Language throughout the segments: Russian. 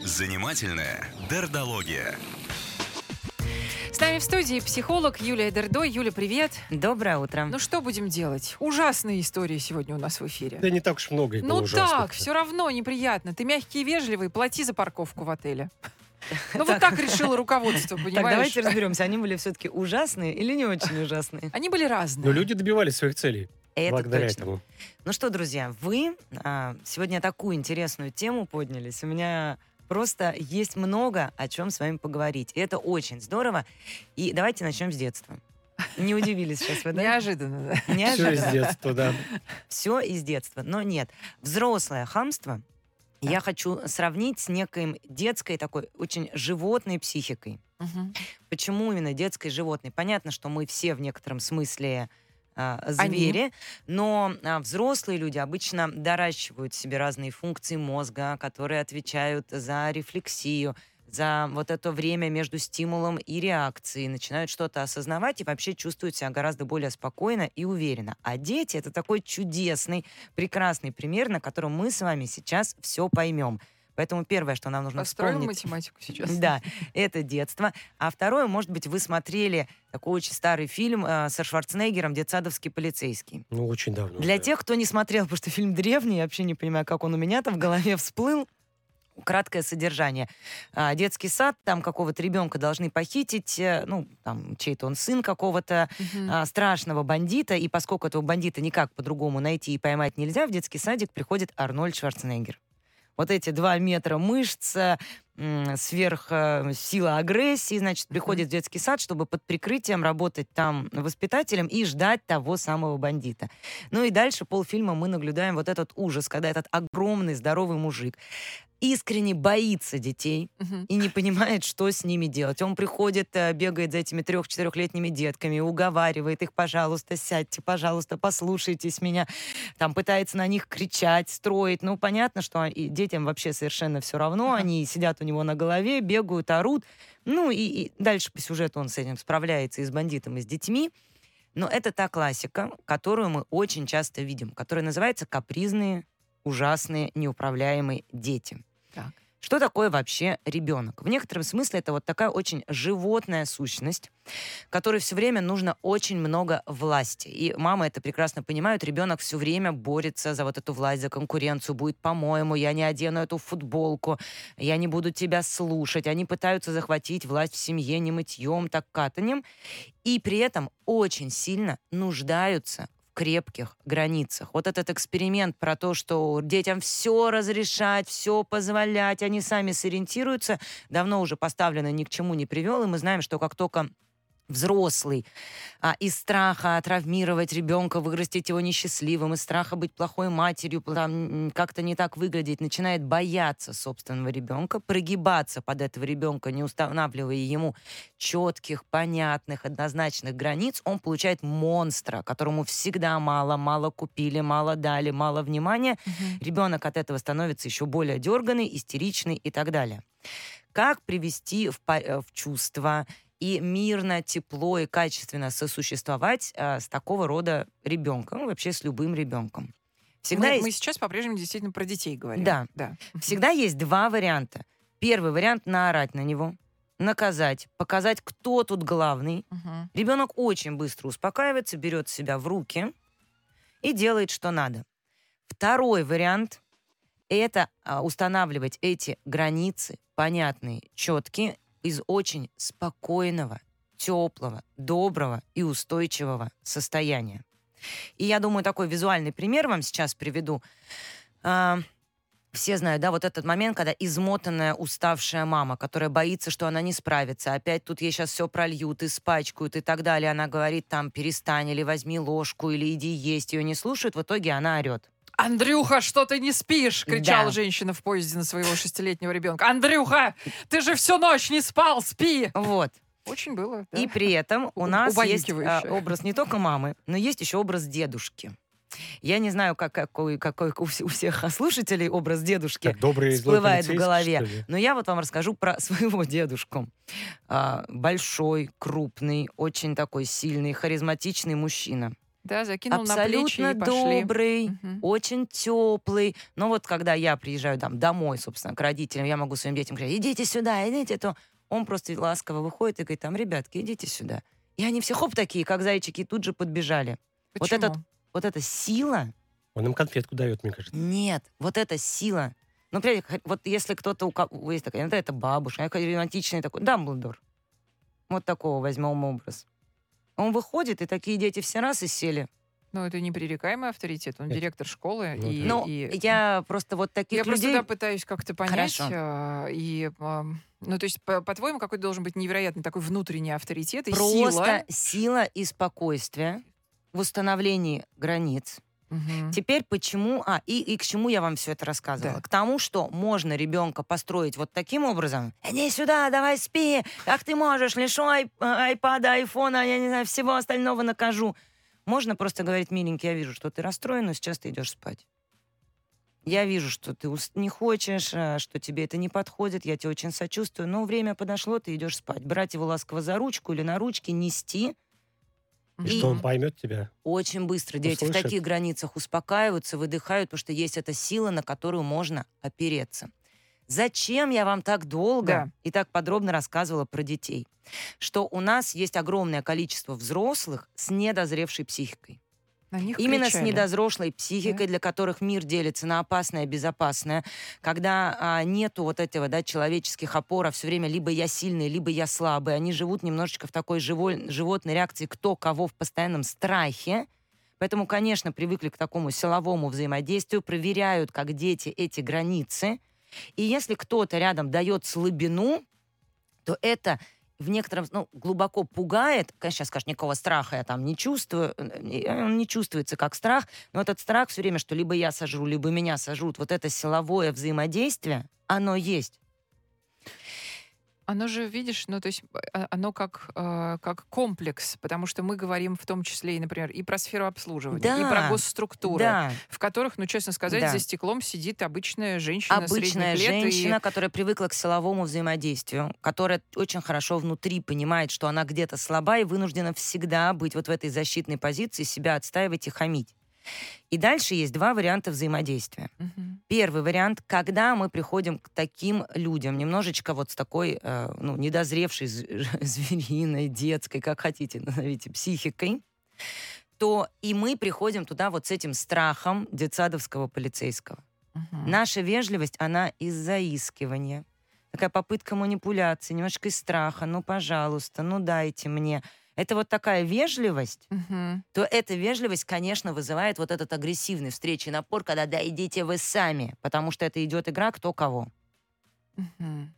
Занимательная дердология. С нами в студии психолог Юлия Дердо. Юля, привет. Доброе утро. Ну что будем делать? Ужасные истории сегодня у нас в эфире. Да не так уж много их было Ну ужасных. так, все равно неприятно. Ты мягкий и вежливый, плати за парковку в отеле. Ну вот так решило руководство, Так, понимаешь? давайте разберемся, они были все-таки ужасные или не очень ужасные? Они были разные. Но люди добивались своих целей Это благодаря точно. этому. Ну что, друзья, вы а, сегодня такую интересную тему поднялись. У меня просто есть много о чем с вами поговорить. И это очень здорово. И давайте начнем с детства. Не удивились сейчас вы, да? Неожиданно, да. Все из Неожиданно. детства, да. Все из детства. Но нет, взрослое хамство я хочу сравнить с некой детской такой очень животной психикой. Мгм. Почему именно детской животной? Понятно, что мы все в некотором смысле а, Они. звери, но а, взрослые люди обычно доращивают себе разные функции мозга, которые отвечают за рефлексию, за вот это время между стимулом и реакцией, начинают что-то осознавать и вообще чувствуют себя гораздо более спокойно и уверенно. А дети — это такой чудесный, прекрасный пример, на котором мы с вами сейчас все поймем. Поэтому первое, что нам нужно Построил вспомнить... математику сейчас. Да, это детство. А второе, может быть, вы смотрели такой очень старый фильм э, со Шварценеггером «Детсадовский полицейский». Ну, очень давно. Для да. тех, кто не смотрел, потому что фильм древний, я вообще не понимаю, как он у меня-то в голове всплыл. Краткое содержание. А, детский сад, там какого-то ребенка должны похитить, э, ну, там, чей-то он сын какого-то а, страшного бандита, и поскольку этого бандита никак по-другому найти и поймать нельзя, в детский садик приходит Арнольд Шварценеггер. Вот эти два метра мышц, сверх э, сила агрессии, значит, приходит в детский сад, чтобы под прикрытием работать там воспитателем и ждать того самого бандита. Ну и дальше полфильма мы наблюдаем вот этот ужас, когда этот огромный здоровый мужик искренне боится детей, Мгм. и не понимает, что с ними делать. Он приходит, э, бегает за этими трех-четырехлетними детками, уговаривает их, пожалуйста, сядьте, пожалуйста, послушайтесь меня. Там пытается на них кричать, строить. Ну, понятно, что и детям вообще совершенно все равно. Они сидят у него на голове, бегают, орут. Ну, и, и дальше по сюжету он с этим справляется и с бандитом, и с детьми. Но это та классика, которую мы очень часто видим, которая называется «капризные, ужасные, неуправляемые дети». Так. Что такое вообще ребенок? В некотором смысле это вот такая очень животная сущность, которой все время нужно очень много власти. И мамы это прекрасно понимают. Ребенок все время борется за вот эту власть, за конкуренцию. Будет, по-моему, я не одену эту футболку, я не буду тебя слушать. Они пытаются захватить власть в семье не мытьем, так катанием. И при этом очень сильно нуждаются крепких границах. Вот этот эксперимент про то, что детям все разрешать, все позволять, они сами сориентируются, давно уже поставлено, ни к чему не привел, и мы знаем, что как только взрослый а, из страха травмировать ребенка, вырастить его несчастливым, из страха быть плохой матерью, там, как-то не так выглядеть, начинает бояться собственного ребенка, прогибаться под этого ребенка, не устанавливая ему четких, понятных, однозначных границ, он получает монстра, которому всегда мало, мало купили, мало дали, мало внимания. Мгм. Ребенок от этого становится еще более дерганный, истеричный и так далее. Как привести в, э, в чувство и мирно, тепло и качественно сосуществовать э, с такого рода ребенком, ну, вообще с любым ребенком? Всегда мы, есть мы сейчас по-прежнему действительно про детей говорим. Да. да. Всегда есть два варианта. Первый вариант — наорать на него, наказать, показать, кто тут главный. Мгм. Ребенок очень быстро успокаивается, берет себя в руки и делает, что надо. Второй вариант — это а, устанавливать эти границы, понятные, четкие, из очень спокойного, теплого, доброго и устойчивого состояния. И я думаю, такой визуальный пример вам сейчас приведу. А, все знают, да, вот этот момент, когда измотанная, уставшая мама, которая боится, что она не справится, опять тут ей сейчас все прольют, испачкают и так далее. Она говорит там, перестань, или возьми ложку, или иди есть. Ее не слушают, в итоге она орет. Андрюха, что ты не спишь? кричала Да. женщина в поезде на своего шестилетнего ребенка. Андрюха, ты же всю ночь не спал, спи! Вот. Очень было. да. И при этом у нас есть а, образ не только мамы, но есть еще образ дедушки. Я не знаю, как, какой, какой у вс- у всех слушателей образ дедушки Как добрый всплывает в голове. Но я вот вам расскажу про своего дедушку. А, большой, крупный, очень такой сильный, харизматичный мужчина. Да, закинул на абсолютно плечи и пошли. добрый, Мгм. очень теплый. Но вот когда я приезжаю там домой, собственно, к родителям, я могу своим детям говорить, идите сюда, идите, то он просто ласково выходит и говорит, там, ребятки, идите сюда. И они все хоп такие, как зайчики, тут же подбежали. Вот Почему? этот- Вот эта сила, Он им конфетку дает, мне кажется. нет, вот эта сила. Ну, хоть- вот если кто-то, у кого есть такая, иногда это бабушка, какой романтичный такой, Дамблдор. Вот такого возьмем образ. Он выходит, и такие дети все раз и сели. Ну, это непререкаемый авторитет. Он Это- директор школы. Ну и. Но и- я просто вот таких Я просто людей... да, пытаюсь как-то понять. Хорошо. а, и, ам, ну, то есть, по- по-твоему, какой должен быть невероятный такой внутренний авторитет и Просто сила. сила и спокойствие в установлении границ. Мгм. Теперь почему... А, и, и к чему я вам все это рассказывала? Да. К тому, что можно ребенка построить вот таким образом. Иди сюда, давай спи. Как ты можешь? Лишу ай- айпада, айфона, я не знаю, всего остального накажу. Можно просто говорить, миленький, я вижу, что ты расстроен, но сейчас ты идешь спать. Я вижу, что ты не хочешь, а, что тебе это не подходит, я тебе очень сочувствую, но время подошло, ты идешь спать. Брать его ласково за ручку или на ручки, нести, И И- что он поймет тебя. очень быстро дети в Услышит. таких границах успокаиваются, выдыхают, потому что есть эта сила, на которую можно опереться. Зачем я вам так долго Да. и так подробно рассказывала про детей? Что у нас есть огромное количество взрослых с недозревшей психикой. На них Именно с кричали. недозрослой психикой, для которых мир делится на опасное и безопасное, когда а, нету вот этого да, человеческих опор, а все время либо я сильный, либо я слабый. Они живут немножечко в такой живой, животной реакции кто кого в постоянном страхе. Поэтому, конечно, привыкли к такому силовому взаимодействию, проверяют, как дети, эти границы. И если кто-то рядом дает слабину, то это в некотором, ну, глубоко пугает. Конечно, сейчас скажешь, никакого страха я там не чувствую. Э, Он не чувствуется как страх, но этот страх все время, что либо я сожру, либо меня сожрут, вот это силовое взаимодействие, оно есть. Оно же, видишь, ну, то есть а, оно как, э, как комплекс, потому что мы говорим в том числе, и, например, и про сферу обслуживания, и Да, про госструктуры, Да, в которых, ну, честно сказать, Да. за стеклом сидит обычная женщина обычная лет. и- женщина, которая привыкла к силовому взаимодействию, которая очень хорошо внутри понимает, что она где-то слаба и вынуждена всегда быть вот в этой защитной позиции, себя отстаивать и хамить. И дальше есть два варианта взаимодействия. Мгм. Первый вариант, когда мы приходим к таким людям, немножечко вот с такой, э, ну, недозревшей звериной, детской, как хотите, назовите, психикой, то и мы приходим туда вот с этим страхом детсадовского полицейского. Мгм. Наша вежливость, она из заискивания. Такая попытка манипуляции, немножко из страха. Ну, пожалуйста, ну дайте мне. Это вот такая вежливость, Мгм. то эта вежливость, конечно, вызывает вот этот агрессивный встречи напор, когда да, идите вы сами, потому что это идет игра кто кого. Мгм.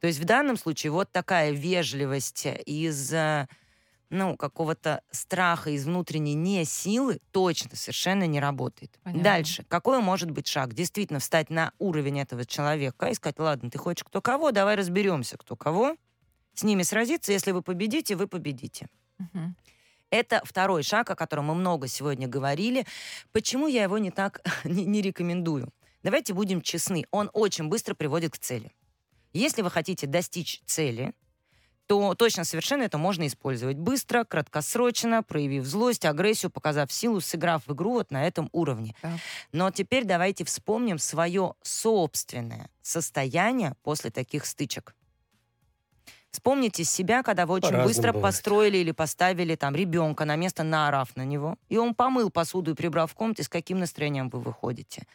То есть в данном случае вот такая вежливость из э, ну, какого-то страха, из внутренней не силы точно совершенно не работает. Понятно. Дальше. Какой может быть шаг? Действительно встать на уровень этого человека и сказать, ладно, ты хочешь кто кого, давай разберемся, кто кого. С ними сразиться, если вы победите, вы победите. Это второй шаг, о котором мы много сегодня говорили. Почему я его не так не, не рекомендую? Давайте будем честны. Он очень быстро приводит к цели. Если вы хотите достичь цели, то точно совершенно это можно использовать быстро, краткосрочно, проявив злость, агрессию, показав силу, сыграв в игру вот на этом уровне. Так. Но теперь давайте вспомним свое собственное состояние после таких стычек. Вспомните себя, когда вы очень По-разному быстро бывает. построили или поставили там ребенка на место, наорав на него, и он помыл посуду и прибрал в комнате, с каким настроением вы выходите.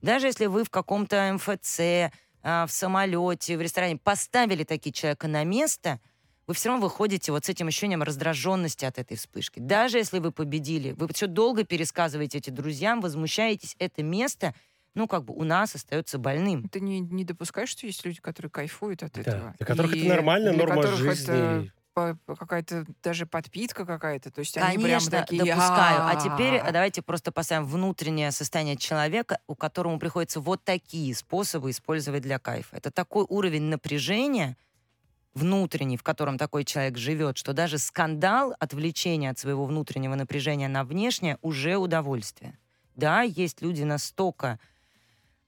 Даже если вы в каком-то МФЦ, а, в самолете, в ресторане поставили такие человека на место, вы все равно выходите вот с этим ощущением раздраженности от этой вспышки. Даже если вы победили, вы еще долго пересказываете эти друзьям, возмущаетесь, это место, ну, как бы у нас остается больным. Ты не, не допускаешь, что есть люди, которые кайфуют от Да, этого? для которых И это нормальная для норма жизни. это какая-то даже подпитка какая-то. То есть они прям Конечно, такие... допускаю. А теперь давайте просто поставим внутреннее состояние человека, у которому приходится вот такие способы использовать для кайфа. Это такой уровень напряжения внутренний, в котором такой человек живет, что даже скандал, отвлечение от своего внутреннего напряжения на внешнее уже удовольствие. Да, есть люди настолько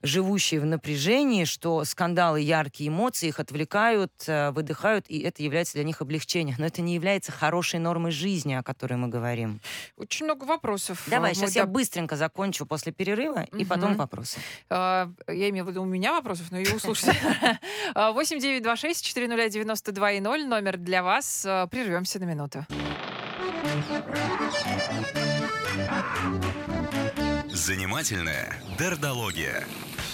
живущие в напряжении, что скандалы, яркие эмоции их отвлекают, э, выдыхают, и это является для них облегчением. Но это не является хорошей нормой жизни, о которой мы говорим. Очень много вопросов. Давай, Э, сейчас мой я быстренько закончу после перерыва, и потом вопросы. А, Я имею в виду, у меня вопросов, но и у слушателей. А, 8926 400 92 и 0 номер для вас. Прервемся на минуту. Занимательная дердология.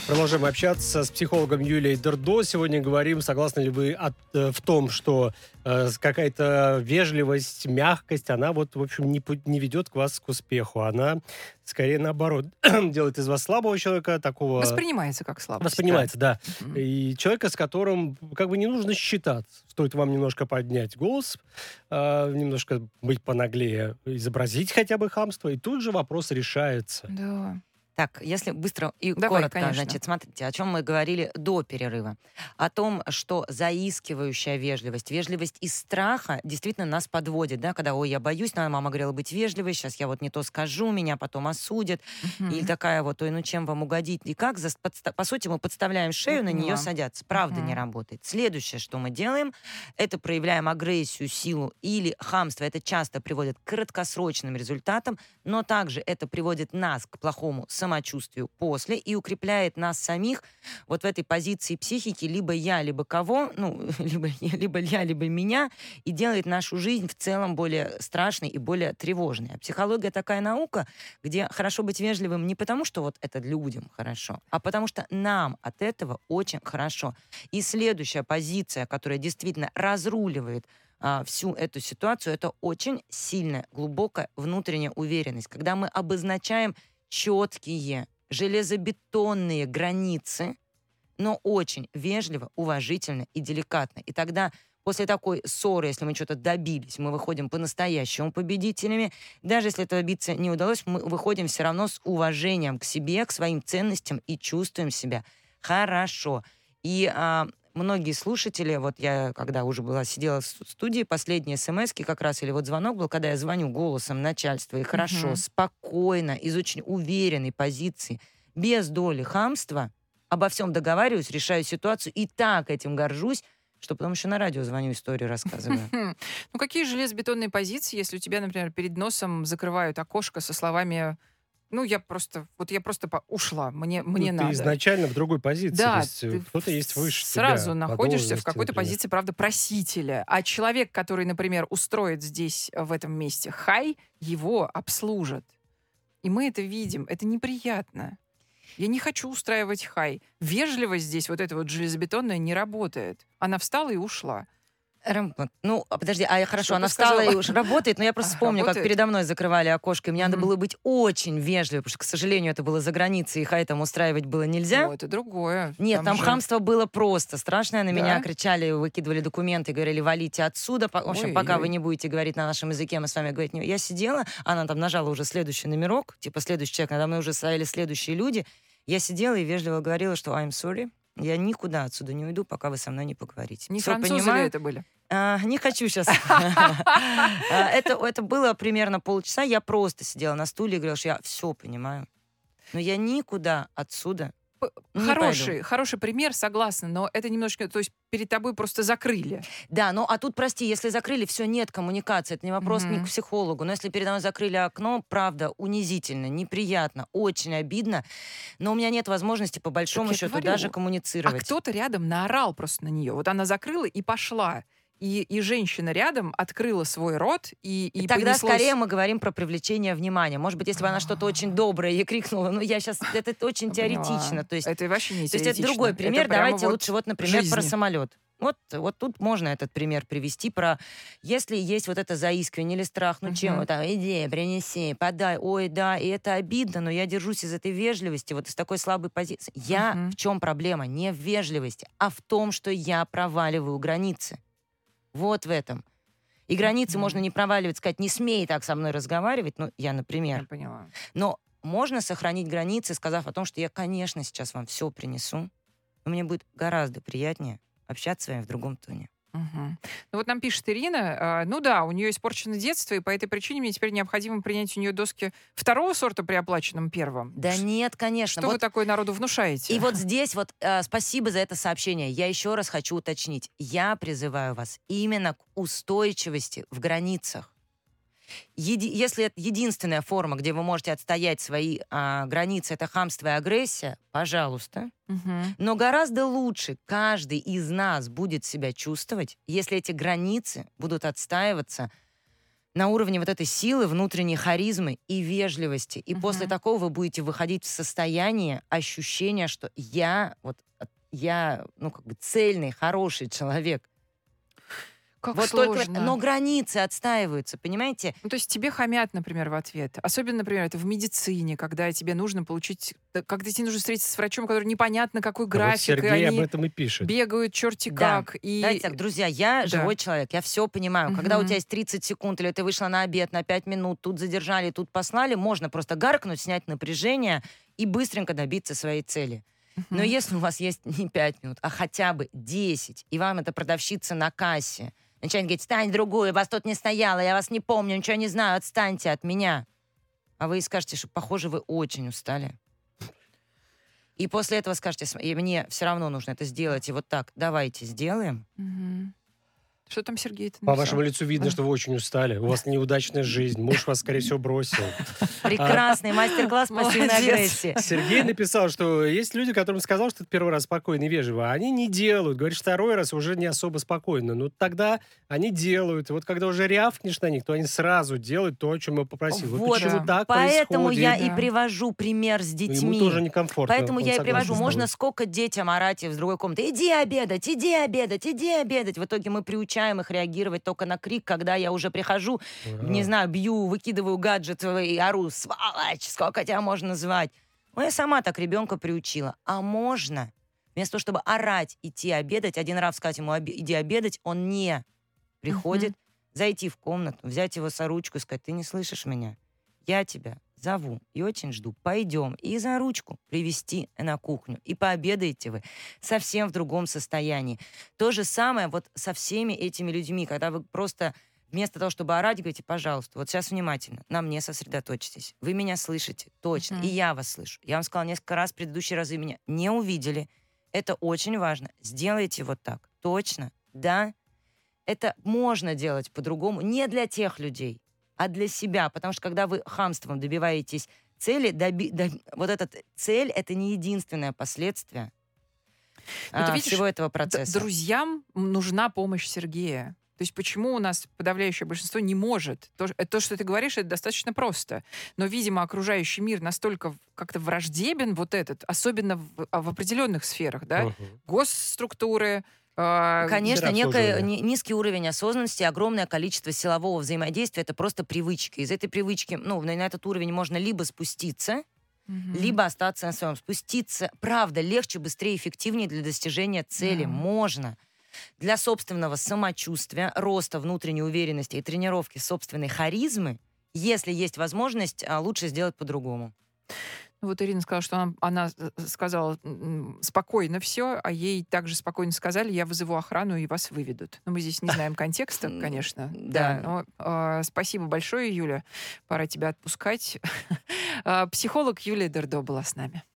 Продолжаем общаться с психологом Юлией Дердо. Сегодня говорим, согласны ли вы от- э, в том, что какая-то вежливость, мягкость, она вот, в общем, не, не ведет к вас к успеху. Она, скорее, наоборот, делает из вас слабого человека, такого... Воспринимается как слабость. Воспринимается, да. Мгм. И человека, с которым как бы не нужно считаться. Стоит вам немножко поднять голос, э, немножко быть понаглее, изобразить хотя бы хамство, и тут же вопрос решается. Да. Так, если быстро и Давай, коротко, конечно. значит, смотрите, о чем мы говорили до перерыва. О том, что заискивающая вежливость, вежливость из страха действительно нас подводит, да, когда, ой, я боюсь, надо, мама говорила быть вежливой, сейчас я вот не то скажу, меня потом осудят. Мгм. Или такая вот, ой, ну чем вам угодить? И как? За- подста- По сути, мы подставляем шею, на нее садятся. Правда не Мгм. работает. Следующее, что мы делаем, это проявляем агрессию, силу или хамство. Это часто приводит к краткосрочным результатам, но также это приводит нас к плохому самочувствию после и укрепляет нас самих вот в этой позиции психики либо я, либо кого, ну, либо, либо я, либо меня, и делает нашу жизнь в целом более страшной и более тревожной. А психология такая наука, где хорошо быть вежливым не потому, что вот это людям хорошо, а потому что нам от этого очень хорошо. И следующая позиция, которая действительно разруливает а, всю эту ситуацию, это очень сильная, глубокая внутренняя уверенность, когда мы обозначаем четкие, железобетонные границы, но очень вежливо, уважительно и деликатно. И тогда после такой ссоры, если мы что-то добились, мы выходим по-настоящему победителями. Даже если это добиться не удалось, мы выходим все равно с уважением к себе, к своим ценностям и чувствуем себя хорошо. И а, многие слушатели, вот я когда уже была, сидела в сту- студии, последние смс как раз, или вот звонок был, когда я звоню голосом начальства, и хорошо, Мгм. спокойно, из очень уверенной позиции, без доли хамства, обо всем договариваюсь, решаю ситуацию, и так этим горжусь, что потом еще на радио звоню, историю рассказываю. Ну, какие железобетонные позиции, если у тебя, например, перед носом закрывают окошко со словами ну, я просто, вот я просто по- ушла, мне, мне Ну, надо. Ты изначально в другой позиции. Да, то есть, э, кто-то есть выше сразу тебя, находишься в какой-то например. позиции, правда, просителя. А человек, который, например, устроит здесь, э, в этом месте хай, его обслужат. И мы это видим. Это неприятно. Я не хочу устраивать хай. Вежливость здесь, вот эта вот железобетонная, не работает. Она встала и ушла. Рам- Ну, а подожди, а я хорошо, Что она встала и сказала? уж работает, но я просто вспомню, как работает? передо мной закрывали окошко, и мне надо Мгм. было быть очень вежливой, потому что, к сожалению, это было за границей, и хай там устраивать было нельзя. Ну, это другое. Нет, там, же- хамство было просто страшное. На Да? меня кричали, выкидывали документы, говорили, валите отсюда. В общем, пока Ой-ой-ой. вы не будете говорить на нашем языке, мы с вами говорить не... Я сидела, она там нажала уже следующий номерок, типа следующий человек, надо мной уже стояли следующие люди. Я сидела и вежливо говорила, что I'm sorry, я никуда отсюда не уйду, пока вы со мной не поговорите. Не Всё французы ли понимаю. это были? А, не хочу сейчас. Это, это было примерно полчаса. Я просто сидела на стуле и говорила, что я все понимаю. Но я никуда отсюда Не Хороший, хороший пример, согласна, но это немножко, то есть перед тобой просто закрыли. Да, ну а тут, прости, если закрыли, все, нет коммуникации, это не вопрос ни Мгм. к психологу. Но если передо мной закрыли окно, правда, унизительно, неприятно, очень обидно. Но у меня нет возможности, по большому я счету, говорю. даже А коммуницировать. кто-то рядом наорал просто на нее. Вот она закрыла и пошла. И, и женщина рядом открыла свой рот и, и И тогда понеслось- скорее мы говорим про привлечение внимания. Может быть, если бы она что-то очень доброе ей крикнула, ну я сейчас, это очень теоретично. То есть, Это вообще не то есть это другой пример. прямо Давайте вот лучше вот, например, про жизни. самолет. Вот, вот тут можно этот пример привести про, если есть вот это заискивание или страх, ну чем, Мгм. вот там, иди, принеси, подай, ой, да, и это обидно, но я держусь из этой вежливости, вот из такой слабой позиции. Я, Мгм. в чем проблема? Не в вежливости, а в том, что я проваливаю границы. Вот в этом. И границы Мгм. можно не проваливать, сказать, не смей так со мной разговаривать, ну, я, например. Я поняла. Но можно сохранить границы, сказав о том, что я, конечно, сейчас вам все принесу, но мне будет гораздо приятнее общаться с вами в другом тоне. Мгм. Ну вот нам пишет Ирина, а, ну да, у нее испорчено детство, и по этой причине мне теперь необходимо принять у нее доски второго сорта при оплаченном первом. Да Ш- нет, конечно. Что вы Вот такое народу внушаете? И вот здесь вот э, спасибо за это сообщение. Я еще раз хочу уточнить. Я призываю вас именно к устойчивости в границах. Еди- если это единственная форма, где вы можете отстоять свои а, границы, это хамство и агрессия, пожалуйста. Мгм. Но гораздо лучше каждый из нас будет себя чувствовать, если эти границы будут отстаиваться на уровне вот этой силы, внутренней харизмы и вежливости. И после Мгм. такого вы будете выходить в состояние ощущения, что я вот от- я, ну, как бы цельный, хороший человек. Как вот только, сложно. но границы отстаиваются, понимаете? Ну, то есть тебе хамят, например, в ответ. Особенно, например, это в медицине, когда тебе нужно получить... да, Когда тебе нужно встретиться с врачом, который непонятно какой А вот график, и Сергей они об этом и пишет. бегают черти Да. как. И... Знаете так, друзья, я Да. живой человек, я все понимаю. Когда у тебя есть 30 секунд, или ты вышла на обед на 5 минут, тут задержали, тут послали, можно просто гаркнуть, снять напряжение и быстренько добиться своей цели. Но если у вас есть не 5 минут, а хотя бы 10, и вам эта продавщица на кассе начинает говорить, стань другую, вас тут не стояло, я вас не помню, ничего не знаю, отстаньте от меня. А вы скажете, что, похоже, вы очень устали. И после этого скажете, «См- и мне все равно нужно это сделать, и вот так, давайте сделаем. Мгм. Что там Сергей По вашему лицу видно, что вы очень устали. У вас неудачная жизнь. Муж вас, скорее всего, бросил. Прекрасный мастер-класс пассивной агрессии. Сергей написал, что есть люди, которым сказал, что это первый раз спокойно и вежливо, они не делают. Говорит, что второй раз уже не особо спокойно. Ну, тогда они делают. И вот когда уже рявкнешь на них, то они сразу делают то, о чем я попросил. Вот, Вот, почему да. так Поэтому происходит. я Да. и привожу пример с Ну, детьми. Ему тоже некомфортно. Поэтому я и привожу. Можно сколько детям орать из другой комнаты. Иди обедать, иди обедать, иди обедать. В итоге мы приучаем их реагировать только на крик, когда я уже прихожу, не А. знаю, бью, выкидываю гаджет и ору, сволочь, сколько тебя можно называть. Ну, я сама так ребенка приучила. А можно, вместо того, чтобы орать, идти обедать, один раз сказать ему «Оби- иди обедать, он не приходит, зайти в комнату, взять его за ручку и сказать, ты не слышишь меня? Я тебя зову и очень жду. Пойдем и за ручку привести на кухню. И пообедаете вы совсем в другом состоянии. То же самое вот со всеми этими людьми, когда вы просто вместо того, чтобы орать, говорите, пожалуйста, вот сейчас внимательно, на мне сосредоточьтесь. Вы меня слышите, точно, Мгм. и я вас слышу. Я вам сказала несколько раз в предыдущие разы, меня не увидели. Это очень важно. Сделайте вот так. Точно, да. Это можно делать по-другому. Не для тех людей, а для себя. Потому что когда вы хамством добиваетесь цели, доби- доб- вот эта цель — это не единственное последствие Ну, ты а, видишь, всего этого процесса. друзьям нужна помощь Сергея. То есть почему у нас подавляющее большинство не может? То, э, то, что ты говоришь, это достаточно просто. Но, видимо, окружающий мир настолько как-то враждебен, вот этот, особенно в, а, в определенных сферах, да? Мгм. Госструктуры, Конечно, Сфера некий низкий уровень осознанности, огромное количество силового взаимодействия — это просто привычки. Из этой привычки, ну, на, этот уровень можно либо спуститься, Мгм. либо остаться на своем. Спуститься, правда, легче, быстрее, эффективнее для достижения цели. Да. Можно. Для собственного самочувствия, роста внутренней уверенности и тренировки собственной харизмы, если есть возможность, а, лучше сделать по-другому. Ну, Вот Ирина сказала, что она, она э, сказала спокойно все, а ей также спокойно сказали, я вызову охрану и вас выведут. Но мы здесь не знаем контекста, конечно. да. но, а, спасибо большое, Юля. Пора тебя отпускать. А, Психолог Юлия Дердо была с нами.